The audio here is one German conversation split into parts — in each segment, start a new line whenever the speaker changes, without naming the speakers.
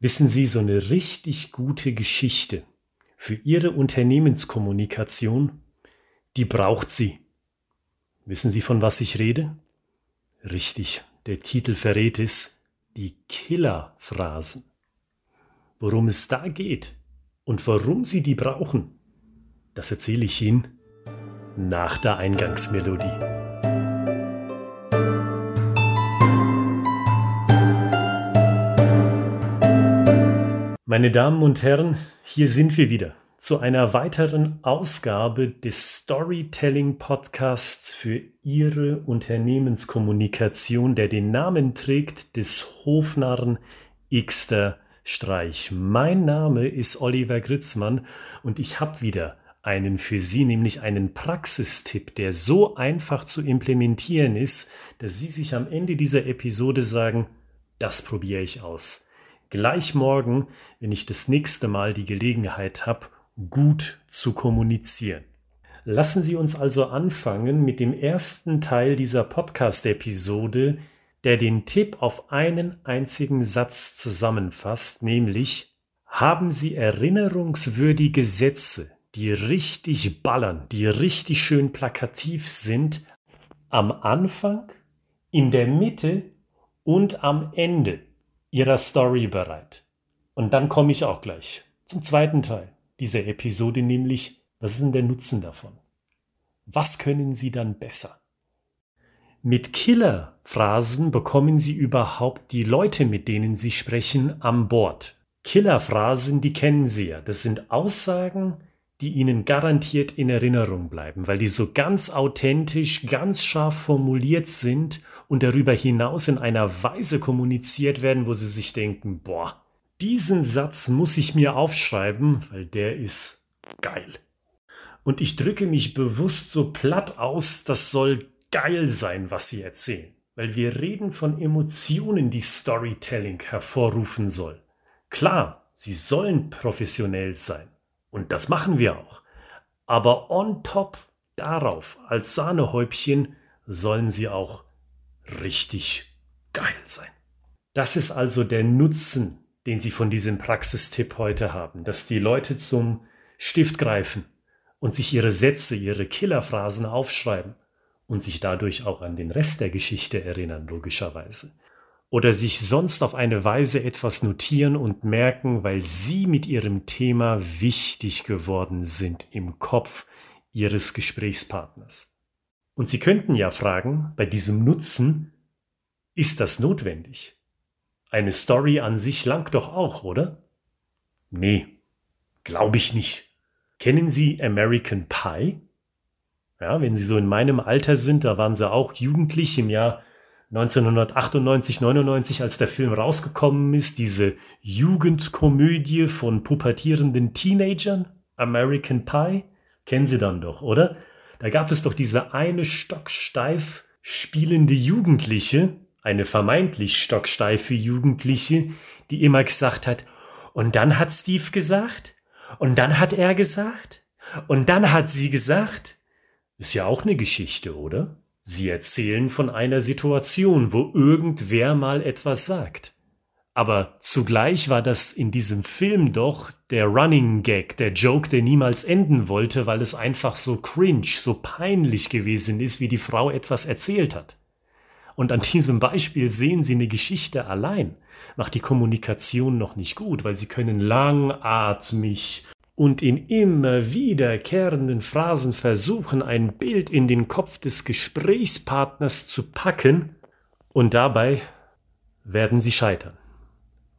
Wissen Sie, so eine richtig gute Geschichte für Ihre Unternehmenskommunikation, die braucht sie. Wissen Sie, von was ich rede? Richtig, der Titel verrät es, die Killerphrasen. Worum es da geht und warum Sie die brauchen, das erzähle ich Ihnen nach der Eingangsmelodie. Meine Damen und Herren, hier sind wir wieder zu einer weiteren Ausgabe des Storytelling Podcasts für Ihre Unternehmenskommunikation, der den Namen trägt des Hofnarren Xter Streich. Mein Name ist Oliver Gritzmann und ich habe wieder einen für Sie, nämlich einen Praxistipp, der so einfach zu implementieren ist, dass Sie sich am Ende dieser Episode sagen, das probiere ich aus gleich morgen, wenn ich das nächste Mal die Gelegenheit habe, gut zu kommunizieren. Lassen Sie uns also anfangen mit dem ersten Teil dieser Podcast-Episode, der den Tipp auf einen einzigen Satz zusammenfasst, nämlich haben Sie erinnerungswürdige Sätze, die richtig ballern, die richtig schön plakativ sind, am Anfang, in der Mitte und am Ende ihrer Story bereit. Und dann komme ich auch gleich zum zweiten Teil dieser Episode, nämlich, was ist denn der Nutzen davon? Was können Sie dann besser? Mit Killer-Phrasen bekommen Sie überhaupt die Leute, mit denen Sie sprechen, an Bord. Killer-Phrasen, die kennen Sie ja. Das sind Aussagen, die Ihnen garantiert in Erinnerung bleiben, weil die so ganz authentisch, ganz scharf formuliert sind und darüber hinaus in einer Weise kommuniziert werden, wo sie sich denken, boah, diesen Satz muss ich mir aufschreiben, weil der ist geil. Und ich drücke mich bewusst so platt aus, das soll geil sein, was sie erzählen. Weil wir reden von Emotionen, die Storytelling hervorrufen soll. Klar, sie sollen professionell sein. Und das machen wir auch. Aber on top darauf, als Sahnehäubchen, sollen sie auch richtig geil sein. Das ist also der Nutzen, den Sie von diesem Praxistipp heute haben, dass die Leute zum Stift greifen und sich ihre Sätze, ihre Killerphrasen aufschreiben und sich dadurch auch an den Rest der Geschichte erinnern, logischerweise. Oder sich sonst auf eine Weise etwas notieren und merken, weil sie mit ihrem Thema wichtig geworden sind im Kopf ihres Gesprächspartners. Und Sie könnten ja fragen, bei diesem Nutzen, ist das notwendig? Eine Story an sich langt doch auch, oder? Nee, glaube ich nicht. Kennen Sie American Pie? Ja, wenn Sie so in meinem Alter sind, da waren Sie auch jugendlich im Jahr 1998, 99, als der Film rausgekommen ist, diese Jugendkomödie von pubertierenden Teenagern, American Pie, kennen Sie dann doch, oder? Da gab es doch diese eine stocksteif spielende Jugendliche, eine vermeintlich stocksteife Jugendliche, die immer gesagt hat, und dann hat Steve gesagt, und dann hat er gesagt, und dann hat sie gesagt. Ist ja auch eine Geschichte, oder? Sie erzählen von einer Situation, wo irgendwer mal etwas sagt. Aber zugleich war das in diesem Film doch der Running Gag, der Joke, der niemals enden wollte, weil es einfach so cringe, so peinlich gewesen ist, wie die Frau etwas erzählt hat. Und an diesem Beispiel sehen Sie eine Geschichte allein. Macht die Kommunikation noch nicht gut, weil Sie können langatmig und in immer wiederkehrenden Phrasen versuchen, ein Bild in den Kopf des Gesprächspartners zu packen. Und dabei werden Sie scheitern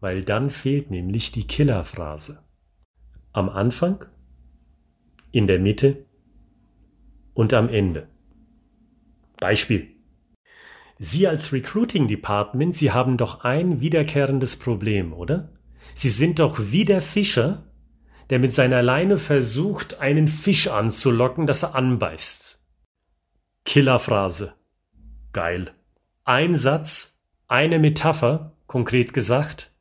weil dann fehlt nämlich die Killerphrase. Am Anfang, in der Mitte und am Ende. Beispiel. Sie als Recruiting Department, Sie haben doch ein wiederkehrendes Problem, oder? Sie sind doch wie der Fischer, der mit seiner Leine versucht, einen Fisch anzulocken, dass er anbeißt. Killerphrase. Geil. Ein Satz, eine Metapher, konkret gesagt,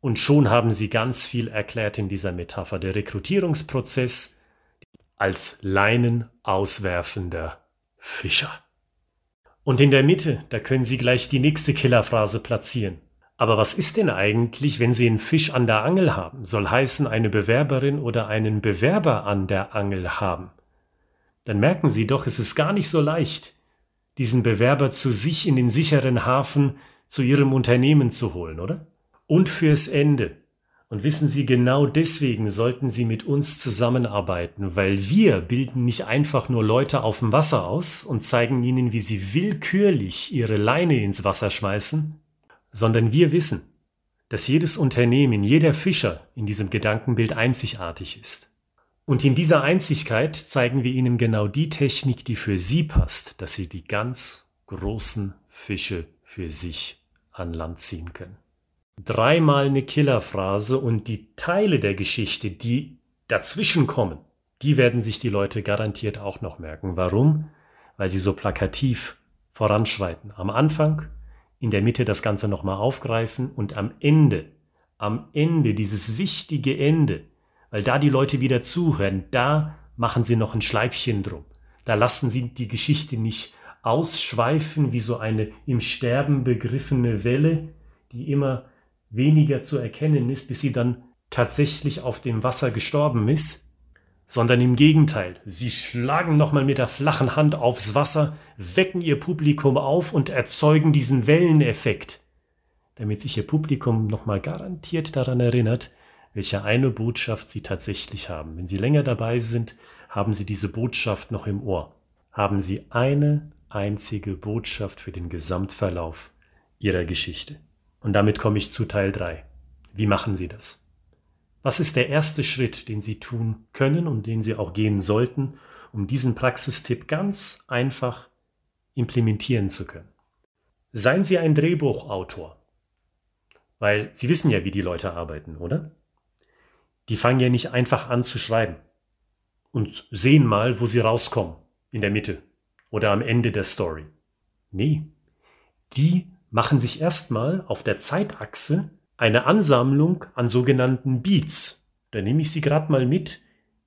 und schon haben Sie ganz viel erklärt in dieser Metapher. Der Rekrutierungsprozess als Leinen auswerfender Fischer. Und in der Mitte, da können Sie gleich die nächste Killerphrase platzieren. Aber was ist denn eigentlich, wenn Sie einen Fisch an der Angel haben? Soll heißen, eine Bewerberin oder einen Bewerber an der Angel haben. Dann merken Sie doch, es ist gar nicht so leicht, diesen Bewerber zu sich in den sicheren Hafen zu Ihrem Unternehmen zu holen, oder? Und fürs Ende. Und wissen Sie, genau deswegen sollten Sie mit uns zusammenarbeiten, weil wir bilden nicht einfach nur Leute auf dem Wasser aus und zeigen ihnen, wie sie willkürlich ihre Leine ins Wasser schmeißen, sondern wir wissen, dass jedes Unternehmen, jeder Fischer in diesem Gedankenbild einzigartig ist. Und in dieser Einzigkeit zeigen wir Ihnen genau die Technik, die für Sie passt, dass Sie die ganz großen Fische für sich an Land ziehen können. Dreimal eine Killerphrase und die Teile der Geschichte, die dazwischen kommen, die werden sich die Leute garantiert auch noch merken. Warum? Weil sie so plakativ voranschreiten. Am Anfang in der Mitte das Ganze nochmal aufgreifen und am Ende, am Ende, dieses wichtige Ende, weil da die Leute wieder zuhören, da machen sie noch ein Schleifchen drum. Da lassen sie die Geschichte nicht ausschweifen wie so eine im Sterben begriffene Welle, die immer weniger zu erkennen ist, bis sie dann tatsächlich auf dem Wasser gestorben ist, sondern im Gegenteil, sie schlagen nochmal mit der flachen Hand aufs Wasser, wecken ihr Publikum auf und erzeugen diesen Welleneffekt, damit sich ihr Publikum nochmal garantiert daran erinnert, welche eine Botschaft sie tatsächlich haben. Wenn sie länger dabei sind, haben sie diese Botschaft noch im Ohr. Haben sie eine einzige Botschaft für den Gesamtverlauf ihrer Geschichte. Und damit komme ich zu Teil 3. Wie machen Sie das? Was ist der erste Schritt, den Sie tun können und den Sie auch gehen sollten, um diesen Praxistipp ganz einfach implementieren zu können? Seien Sie ein Drehbuchautor, weil Sie wissen ja, wie die Leute arbeiten, oder? Die fangen ja nicht einfach an zu schreiben und sehen mal, wo sie rauskommen, in der Mitte oder am Ende der Story. Nee, die machen sich erstmal auf der Zeitachse eine Ansammlung an sogenannten Beats. Da nehme ich Sie gerade mal mit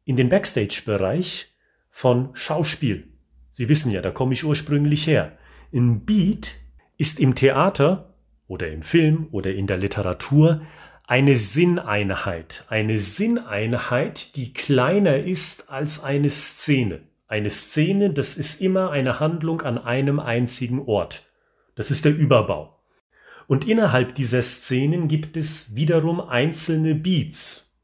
in den Backstage-Bereich von Schauspiel. Sie wissen ja, da komme ich ursprünglich her. Ein Beat ist im Theater oder im Film oder in der Literatur eine Sinneinheit. Eine Sinneinheit, die kleiner ist als eine Szene. Eine Szene, das ist immer eine Handlung an einem einzigen Ort. Das ist der Überbau. Und innerhalb dieser Szenen gibt es wiederum einzelne Beats,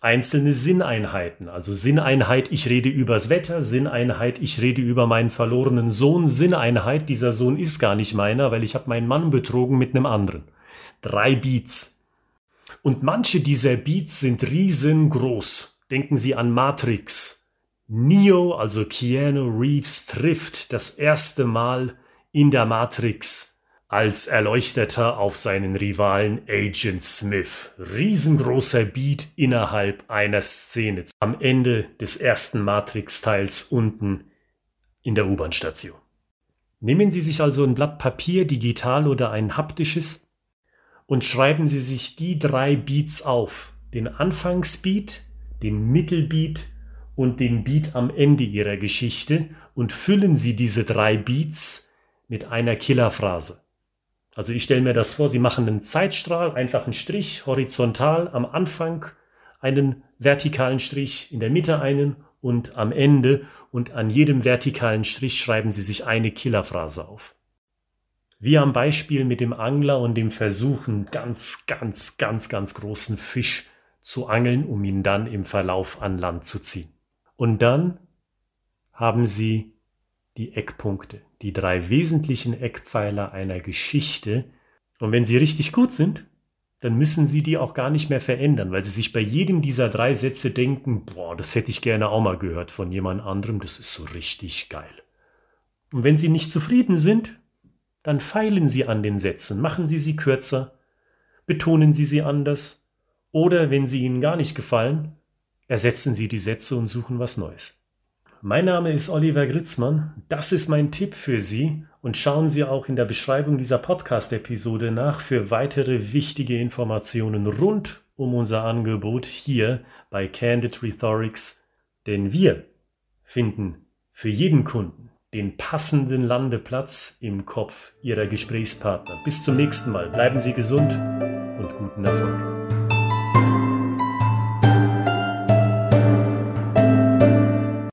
einzelne Sinneinheiten. Also Sinneinheit, ich rede übers Wetter, Sinneinheit, ich rede über meinen verlorenen Sohn, Sinneinheit, dieser Sohn ist gar nicht meiner, weil ich habe meinen Mann betrogen mit einem anderen. Drei Beats. Und manche dieser Beats sind riesengroß. Denken Sie an Matrix. Neo, also Keanu Reeves, trifft das erste Mal in der Matrix als Erleuchteter auf seinen Rivalen Agent Smith. Riesengroßer Beat innerhalb einer Szene. Am Ende des ersten Matrix-Teils unten in der U-Bahn-Station. Nehmen Sie sich also ein Blatt Papier, digital oder ein haptisches, und schreiben Sie sich die drei Beats auf. Den Anfangsbeat, den Mittelbeat und den Beat am Ende Ihrer Geschichte und füllen Sie diese drei Beats mit einer Killerphrase. Also ich stelle mir das vor, Sie machen einen Zeitstrahl, einfach einen Strich horizontal am Anfang, einen vertikalen Strich, in der Mitte einen und am Ende und an jedem vertikalen Strich schreiben Sie sich eine Killerphrase auf. Wie am Beispiel mit dem Angler und dem Versuchen, ganz, ganz, ganz, ganz großen Fisch zu angeln, um ihn dann im Verlauf an Land zu ziehen. Und dann haben Sie die Eckpunkte, die drei wesentlichen Eckpfeiler einer Geschichte. Und wenn sie richtig gut sind, dann müssen sie die auch gar nicht mehr verändern, weil sie sich bei jedem dieser drei Sätze denken, boah, das hätte ich gerne auch mal gehört von jemand anderem, das ist so richtig geil. Und wenn sie nicht zufrieden sind, dann feilen sie an den Sätzen, machen sie sie kürzer, betonen sie sie anders, oder wenn sie ihnen gar nicht gefallen, ersetzen sie die Sätze und suchen was Neues. Mein Name ist Oliver Gritzmann. Das ist mein Tipp für Sie und schauen Sie auch in der Beschreibung dieser Podcast-Episode nach für weitere wichtige Informationen rund um unser Angebot hier bei Candid Rhetorics, denn wir finden für jeden Kunden den passenden Landeplatz im Kopf Ihrer Gesprächspartner. Bis zum nächsten Mal. Bleiben Sie gesund und guten Erfolg.